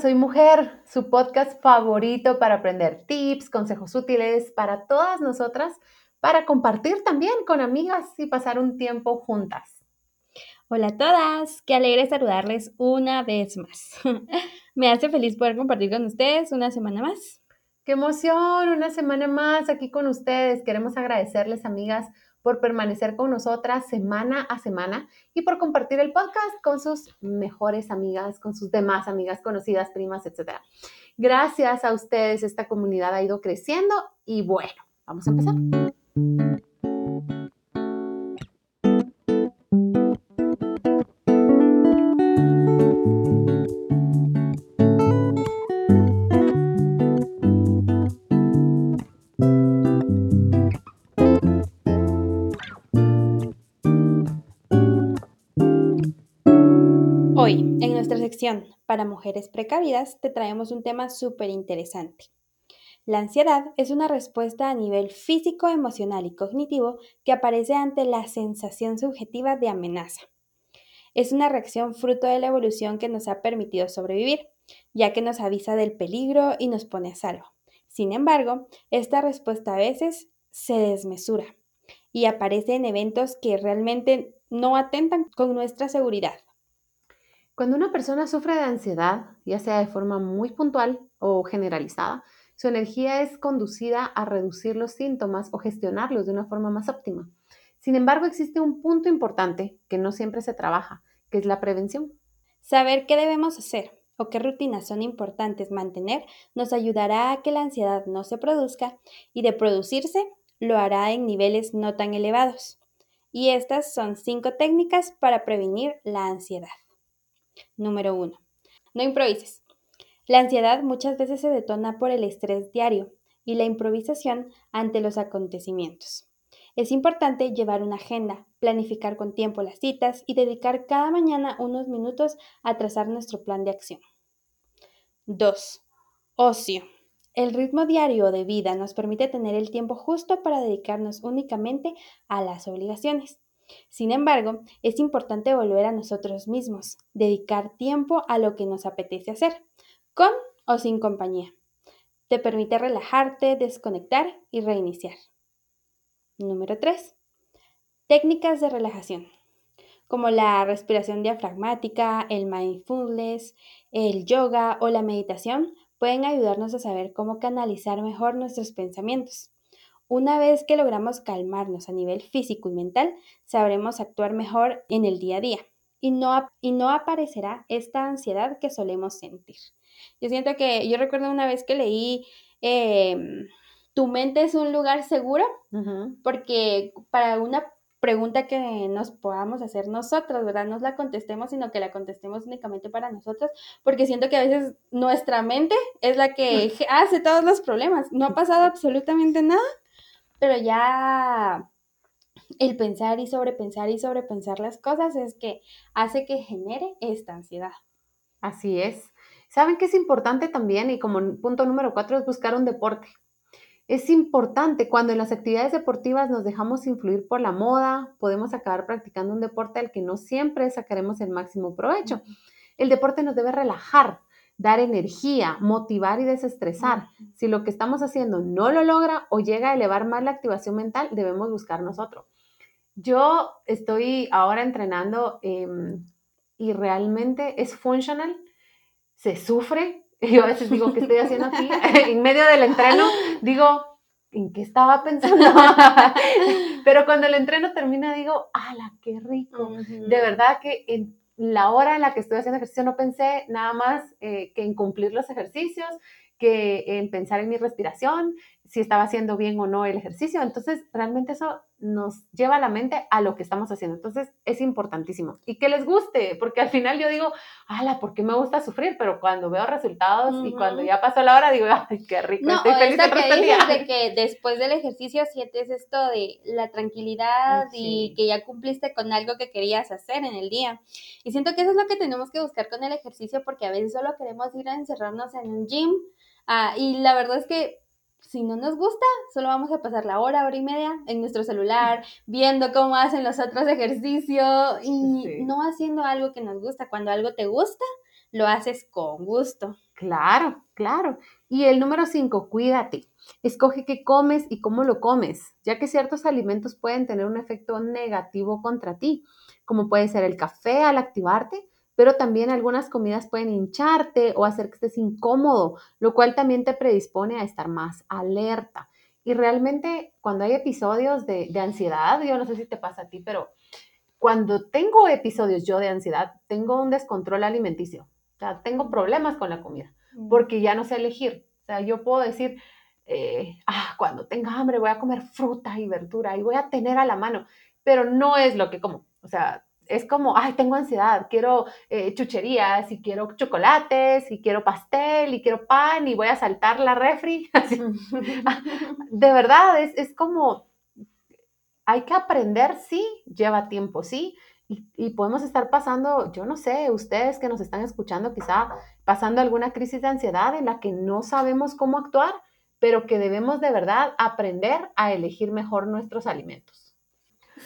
Soy Mujer, su podcast favorito para aprender tips, consejos útiles para todas nosotras, para compartir también con amigas y pasar un tiempo juntas. Hola a todas, qué alegre saludarles una vez más. Me hace feliz poder compartir con ustedes una semana más. Qué emoción, una semana más aquí con ustedes. Queremos agradecerles, amigas, por permanecer con nosotras semana a semana y por compartir el podcast con sus mejores amigas, con sus demás amigas, conocidas, primas, etc. Gracias a ustedes, esta comunidad ha ido creciendo y bueno, vamos a empezar. Para mujeres precavidas te traemos un tema súper interesante. La ansiedad es una respuesta a nivel físico, emocional y cognitivo que aparece ante la sensación subjetiva de amenaza. Es una reacción fruto de la evolución que nos ha permitido sobrevivir, ya que nos avisa del peligro y nos pone a salvo. Sin embargo, esta respuesta a veces se desmesura y aparece en eventos que realmente no atentan con nuestra seguridad. Cuando una persona sufre de ansiedad, ya sea de forma muy puntual o generalizada, su energía es conducida a reducir los síntomas o gestionarlos de una forma más óptima. Sin embargo, existe un punto importante que no siempre se trabaja, que es la prevención. Saber qué debemos hacer o qué rutinas son importantes mantener nos ayudará a que la ansiedad no se produzca y de producirse lo hará en niveles no tan elevados. Y estas son cinco técnicas para prevenir la ansiedad. Número 1. No improvises. La ansiedad muchas veces se detona por el estrés diario y la improvisación ante los acontecimientos. Es importante llevar una agenda, planificar con tiempo las citas y dedicar cada mañana unos minutos a trazar nuestro plan de acción. 2. Ocio. El ritmo diario de vida nos permite tener el tiempo justo para dedicarnos únicamente a las obligaciones. Sin embargo, es importante volver a nosotros mismos, dedicar tiempo a lo que nos apetece hacer, con o sin compañía. Te permite relajarte, desconectar y reiniciar. Número 3. Técnicas de relajación, como la respiración diafragmática, el mindfulness, el yoga o la meditación, pueden ayudarnos a saber cómo canalizar mejor nuestros pensamientos. Una vez que logramos calmarnos a nivel físico y mental, sabremos actuar mejor en el día a día y no, y no aparecerá esta ansiedad que solemos sentir. Yo siento que, yo recuerdo una vez que leí, em, tu mente es un lugar seguro, porque para una pregunta que nos podamos hacer nosotros, ¿verdad? No la contestemos, sino que la contestemos únicamente para nosotros, porque siento que a veces nuestra mente es la que hace todos los problemas. No ha pasado absolutamente nada, pero ya el pensar y sobrepensar y sobrepensar las cosas es que hace que genere esta ansiedad. Así es. ¿Saben que es importante también? Y como punto número cuatro es buscar un deporte. Es importante cuando en las actividades deportivas nos dejamos influir por la moda, podemos acabar practicando un deporte al que no siempre sacaremos el máximo provecho. El deporte nos debe relajar, dar energía, motivar y desestresar. Si lo que estamos haciendo no lo logra o llega a elevar más la activación mental, debemos buscar nosotros. Yo estoy ahora entrenando em, y realmente es funcional, se sufre. Yo a veces digo, ¿qué estoy haciendo aquí? en medio del entreno, digo, ¿en qué estaba pensando? Pero cuando el entreno termina, digo, ¡ala, qué rico! De verdad que en la hora en la que estoy haciendo ejercicio no pensé nada más eh, que en cumplir los ejercicios, que en pensar en mi respiración, si estaba haciendo bien o no el ejercicio. Entonces, realmente eso nos lleva a la mente a lo que estamos haciendo. Entonces, es importantísimo. Y que les guste, porque al final yo digo, ala, ¿por qué me gusta sufrir? Pero cuando veo resultados y cuando ya pasó la hora, digo, ay, qué rico, no, estoy feliz el que día. de que después del ejercicio sientes esto de la tranquilidad y que ya cumpliste con algo que querías hacer en el día. Y siento que eso es lo que tenemos que buscar con el ejercicio, porque a veces solo queremos ir a encerrarnos en un gym. Ah, y la verdad es que si no nos gusta, solo vamos a pasar la hora, hora y media en nuestro celular, viendo cómo hacen los otros ejercicios y no haciendo algo que nos gusta. Cuando algo te gusta, lo haces con gusto. Claro, claro. Y el número cinco, cuídate. Escoge qué comes y cómo lo comes, ya que ciertos alimentos pueden tener un efecto negativo contra ti, como puede ser el café al activarte, pero también algunas comidas pueden hincharte o hacer que estés incómodo, lo cual también te predispone a estar más alerta. Y realmente cuando hay episodios de, de ansiedad, yo no sé si te pasa a ti, pero cuando tengo episodios yo de ansiedad, tengo un descontrol alimenticio. O sea, tengo problemas con la comida mm. porque ya no sé elegir. O sea, yo puedo decir, eh, ah, cuando tenga hambre voy a comer fruta y verdura y voy a tener a la mano, pero no es lo que como. O sea, es como, ay, tengo ansiedad, quiero eh, chucherías y quiero chocolates y quiero pastel y quiero pan y voy a saltar la refri. de verdad, es, es como, hay que aprender, sí, lleva tiempo, sí, y, podemos estar pasando, yo no sé, ustedes que nos están escuchando, quizá pasando alguna crisis de ansiedad en la que no sabemos cómo actuar, pero que debemos de verdad aprender a elegir mejor nuestros alimentos.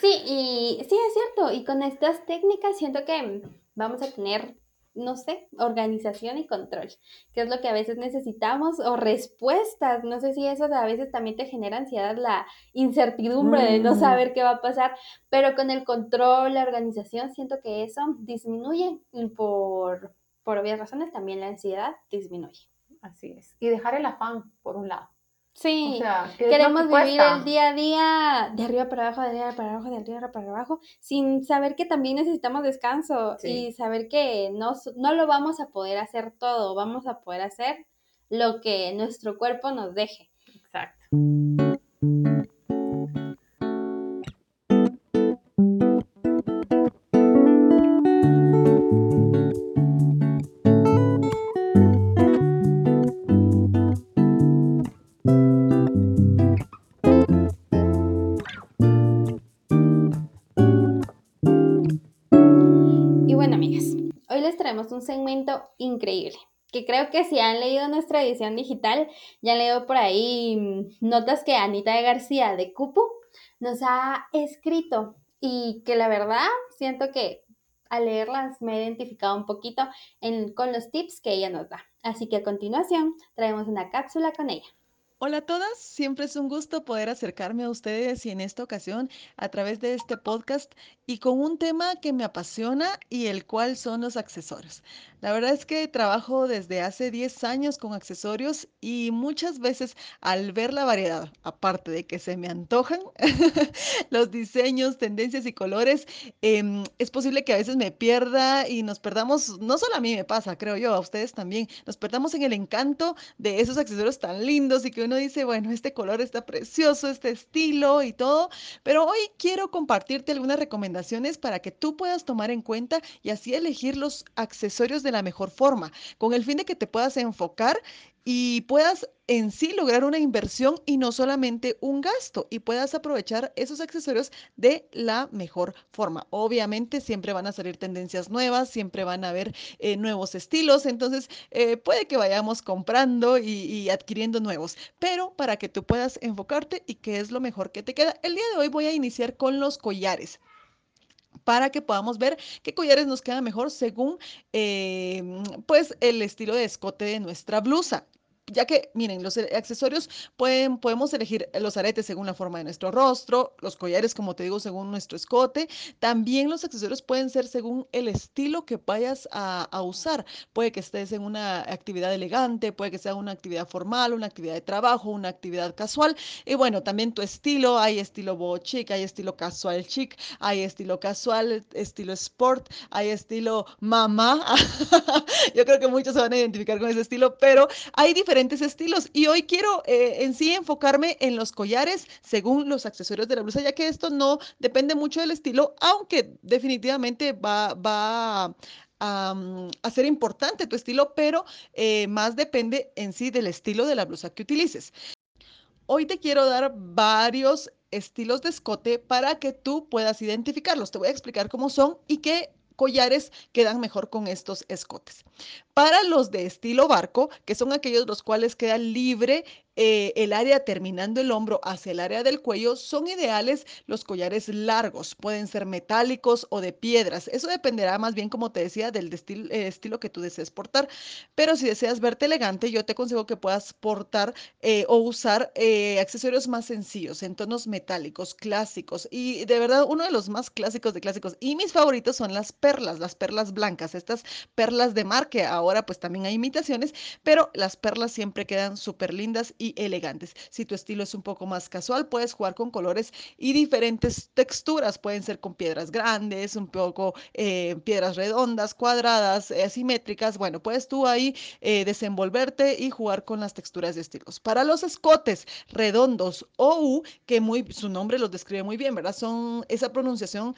Sí, y sí es cierto, y con estas técnicas siento que vamos a tener no sé, organización y control, que es lo que a veces necesitamos, o respuestas, no sé si eso a veces también te genera ansiedad, la incertidumbre de no mm. saber qué va a pasar, pero con el control, la organización, siento que eso disminuye y por, por obvias razones también la ansiedad disminuye. Así es. Y dejar el afán, por un lado. Sí, queremos vivir el día a día de arriba para abajo, de arriba para abajo, de arriba para abajo, sin saber que también necesitamos descanso y saber que no, no lo vamos a poder hacer todo, vamos a poder hacer lo que nuestro cuerpo nos deje. Exacto. Segmento increíble que creo que si han leído nuestra edición digital, ya han leído por ahí mm, notas que Anita de García de Cupo nos ha escrito y que la verdad siento que al leerlas me he identificado un poquito con los tips que ella nos da. Así que a continuación traemos una cápsula con ella. Hola a todas, siempre es un gusto poder acercarme a ustedes y en esta ocasión a través de este podcast y con un tema que me apasiona y el cual son los accesorios. La verdad es que trabajo desde hace 10 años con accesorios y muchas veces al ver la variedad, aparte de que se me antojan los diseños, tendencias y colores, em, es posible que a veces me pierda y nos perdamos, no solo a mí me pasa, creo yo, a ustedes también, nos perdamos en el encanto de esos accesorios tan lindos y que uno dice, bueno, este color está precioso, este estilo y todo, pero hoy quiero compartirte algunas recomendaciones para que tú puedas tomar en cuenta y así elegir los accesorios de la mejor forma, con el fin de que te puedas enfocar y puedas en sí lograr una inversión y no solamente un gasto y puedas aprovechar esos accesorios de la mejor forma. Obviamente siempre van a salir tendencias nuevas, siempre van a haber eh, nuevos estilos, entonces eh, puede que vayamos comprando y, adquiriendo nuevos, pero para que tú puedas enfocarte y qué es lo mejor que te queda. El día de hoy voy a iniciar con los collares para que podamos ver qué collares nos quedan mejor según em, pues el estilo de escote de nuestra blusa ya que, miren, los eh, accesorios pueden, podemos elegir los aretes según la forma de nuestro rostro, los collares, como te digo, según nuestro escote. También los accesorios pueden ser según el estilo que vayas a, usar. Puede que estés en una actividad elegante, puede que sea una actividad formal, una actividad de trabajo, una actividad casual. Y bueno, también tu estilo, hay estilo boho chic, hay estilo casual chic, hay estilo casual, estilo sport, hay estilo mamá. Yo creo que muchos se van a identificar con ese estilo, pero hay diferentes estilos y hoy quiero eh, en sí enfocarme en los collares según los accesorios de la blusa, ya que esto no depende mucho del estilo, aunque definitivamente va, va a, ser importante tu estilo, pero eh, más depende en sí del estilo de la blusa que utilices. Hoy te quiero dar varios estilos de escote para que tú puedas identificarlos. Te voy a explicar cómo son y qué collares quedan mejor con estos escotes. Para los de estilo barco, que son aquellos los cuales quedan libre eh, el área terminando el hombro hacia el área del cuello, son ideales los collares largos. Pueden ser metálicos o de piedras. Eso dependerá más bien, como te decía, del eh, estilo que tú desees portar. Pero si deseas verte elegante, yo te aconsejo que puedas portar eh, o usar accesorios más sencillos, en tonos metálicos, clásicos. Y de verdad, uno de los más clásicos de clásicos y mis favoritos son las perlas, las perlas blancas, estas perlas de mar, que ahora pues también hay imitaciones, pero las perlas siempre quedan súper lindas elegantes. Si tu estilo es un poco más casual, puedes jugar con colores y diferentes texturas. Pueden ser con piedras grandes, un poco eh, piedras redondas, cuadradas, eh, asimétricas. Bueno, puedes tú ahí eh, desenvolverte y jugar con las texturas de estilos. Para los escotes redondos o U, que muy, su nombre los describe muy bien, ¿verdad? Son esa pronunciación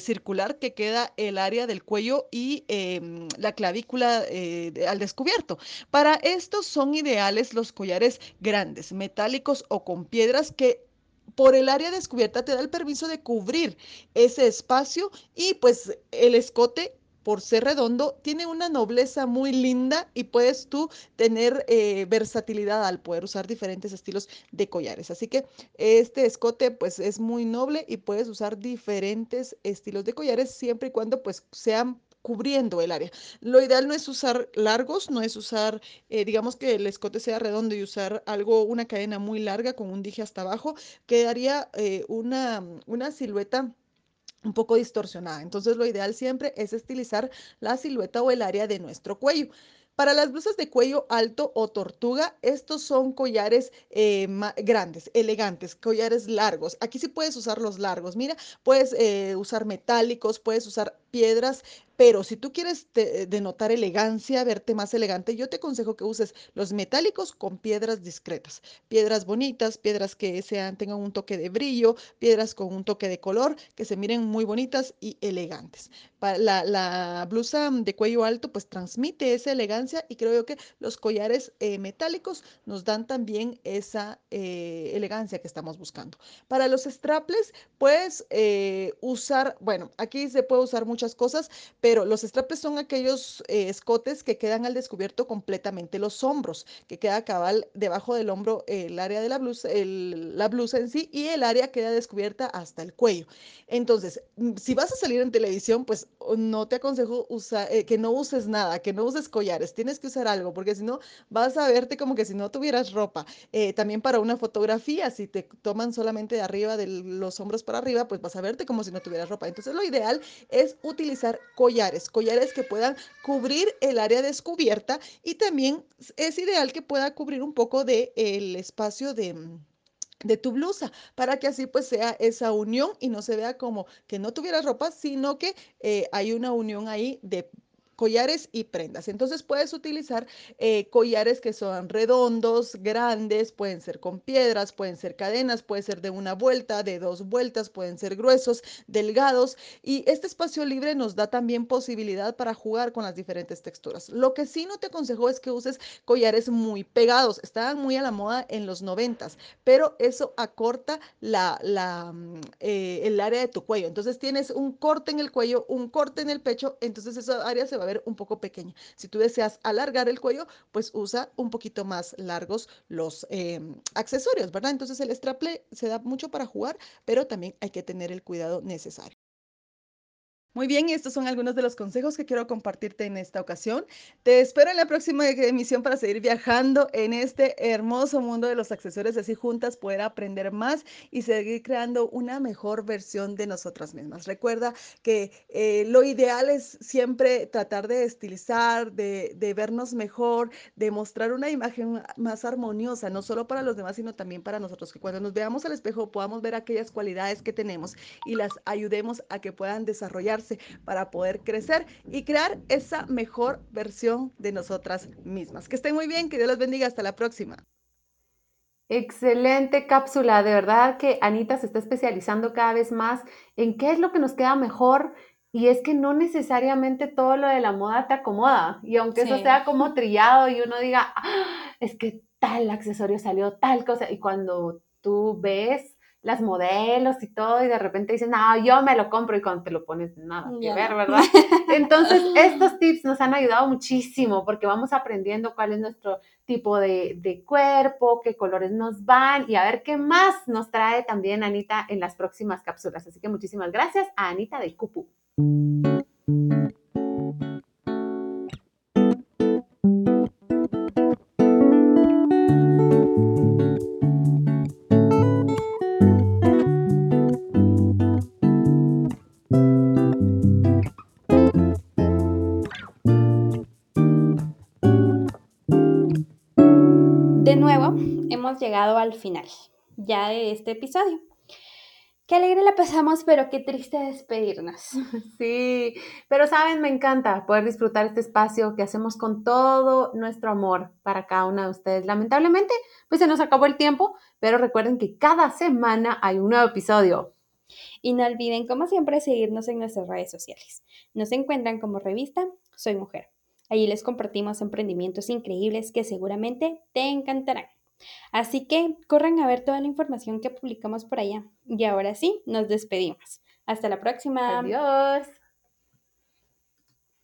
circular que queda el área del cuello y em, la clavícula al descubierto. Para estos son ideales los collares grandes, metálicos o con piedras que por el área descubierta te da el permiso de cubrir ese espacio y pues el escote por ser redondo, tiene una nobleza muy linda y puedes tú tener eh, versatilidad al poder usar diferentes estilos de collares. Así que este escote pues es muy noble y puedes usar diferentes estilos de collares siempre y cuando pues sean cubriendo el área. Lo ideal no es usar largos, no es usar, eh, digamos que el escote sea redondo y usar algo, una cadena muy larga con un dije hasta abajo, quedaría eh, una, una silueta un poco distorsionada. Entonces lo ideal siempre es estilizar la silueta o el área de nuestro cuello. Para las blusas de cuello alto o tortuga, estos son collares eh, grandes, elegantes, collares largos. Aquí sí puedes usar los largos. Mira, puedes usar metálicos, puedes usar piedras pero si tú quieres denotar elegancia, verte más elegante, yo te aconsejo que uses los metálicos con piedras discretas. Piedras bonitas, piedras que sean, tengan un toque de brillo, piedras con un toque de color, que se miren muy bonitas y elegantes. La, la blusa de cuello alto pues transmite esa elegancia y creo que los collares eh, metálicos nos dan también esa eh, elegancia que estamos buscando. Para los straples puedes eh, usar, bueno, aquí se puede usar muchas cosas, pero los straples son aquellos eh, escotes que quedan al descubierto completamente los hombros, que queda cabal debajo del hombro el área de la blusa, la blusa en sí y el área queda descubierta hasta el cuello. Entonces, mm, si vas a salir en televisión, pues no te aconsejo eh, que no uses nada, que no uses collares, tienes que usar algo, porque si no vas a verte como que si no tuvieras ropa. Eh, también para una fotografía, si te toman solamente de arriba de los hombros para arriba, pues vas a verte como si no tuvieras ropa. Entonces, lo ideal es utilizar collares collares, collares que puedan cubrir el área descubierta y también es ideal que pueda cubrir un poco del el espacio de de tu blusa para que así pues sea esa unión y no se vea como que no tuviera ropa, sino que eh, hay una unión ahí de collares y prendas. Entonces puedes utilizar eh, collares que son redondos, grandes, pueden ser con piedras, pueden ser cadenas, puede ser de una vuelta, de dos vueltas, pueden ser gruesos, delgados. Y este espacio libre nos da también posibilidad para jugar con las diferentes texturas. Lo que sí no te aconsejo es que uses collares muy pegados. Estaban muy a la moda en los noventas, pero eso acorta la, mm, eh, el área de tu cuello. Entonces tienes un corte en el cuello, un corte en el pecho, entonces esa área se va a ver un poco pequeña. Si tú deseas alargar el cuello, pues usa un poquito más largos los em, accesorios, ¿verdad? Entonces el straple se da mucho para jugar, pero también hay que tener el cuidado necesario. Muy bien, estos son algunos de los consejos que quiero compartirte en esta ocasión. Te espero en la próxima emisión para seguir viajando en este hermoso mundo de los accesorios, así juntas poder aprender más y seguir creando una mejor versión de nosotras mismas. Recuerda que eh, lo ideal es siempre tratar de estilizar, de, de vernos mejor, de mostrar una imagen más armoniosa, no solo para los demás, sino también para nosotros, que cuando nos veamos al espejo podamos ver aquellas cualidades que tenemos y las ayudemos a que puedan desarrollarse para poder crecer y crear esa mejor versión de nosotras mismas. Que estén muy bien, que Dios los bendiga, hasta la próxima. Excelente cápsula, de verdad que Anita se está especializando cada vez más en qué es lo que nos queda mejor y es que no necesariamente todo lo de la moda te acomoda. Y aunque eso sea como trillado y uno diga, ah, es que tal accesorio salió, tal cosa y cuando tú ves las modelos y todo, y de repente dicen, no, yo me lo compro, y cuando te lo pones, nada que ver. ¿verdad? Entonces, estos tips nos han ayudado muchísimo porque vamos aprendiendo cuál es nuestro tipo de, de cuerpo, qué colores nos van y a ver qué más nos trae también Anita en las próximas cápsulas. Así que muchísimas gracias a Anita de Cupu. Al final ya de este episodio. Qué alegre la pasamos, pero qué triste despedirnos. Sí, pero saben, me encanta poder disfrutar este espacio que hacemos con todo nuestro amor para cada una de ustedes. Lamentablemente, pues se nos acabó el tiempo, pero recuerden que cada semana hay un nuevo episodio. Y no olviden, como siempre, seguirnos en nuestras redes sociales. Nos encuentran como revista Soy Mujer. Allí les compartimos emprendimientos increíbles que seguramente te encantarán. Así que corran a ver toda la información que publicamos por allá. Y ahora sí, nos despedimos. Hasta la próxima. Adiós.